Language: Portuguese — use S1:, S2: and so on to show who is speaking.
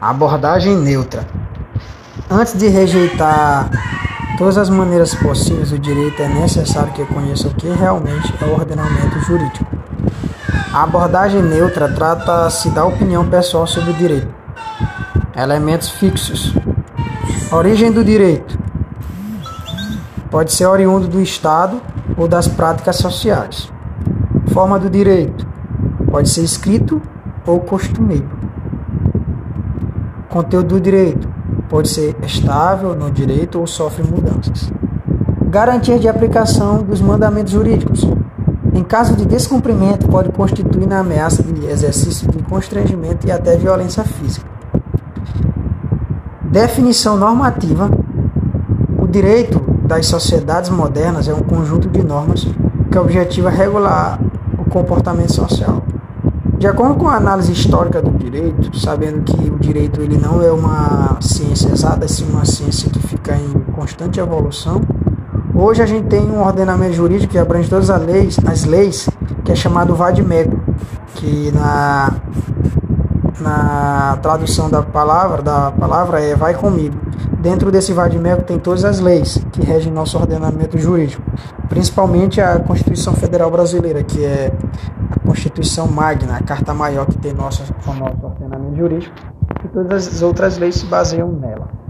S1: Abordagem neutra. Antes de rejeitar todas as maneiras possíveis do direito, é necessário que conheça o que realmente é o ordenamento jurídico. A abordagem neutra trata-se da opinião pessoal sobre o direito. Elementos fixos. Origem do direito. Pode ser oriundo do Estado ou das práticas sociais. Forma do direito. Pode ser escrito ou costumeiro. Conteúdo do direito pode ser estável no direito ou sofre mudanças. Garantia de aplicação dos mandamentos jurídicos. Em caso de descumprimento, pode constituir na ameaça de exercício de constrangimento e até violência física. Definição normativa. O direito das sociedades modernas é um conjunto de normas que objetiva regular o comportamento social. De acordo com a análise histórica do direito, sabendo que o direito ele não é uma ciência exata, é sim uma ciência que fica em constante evolução, hoje a gente tem um ordenamento jurídico que abrange todas as leis, as leis que é chamado vademecum, que na, na tradução da palavra, da palavra é vai comigo. Dentro desse vademecum tem todas as leis que regem nosso ordenamento jurídico, principalmente a Constituição Federal Brasileira, que é Constituição Magna, a carta maior que tem nosso, nosso ordenamento jurídico, e todas as outras leis se baseiam nela.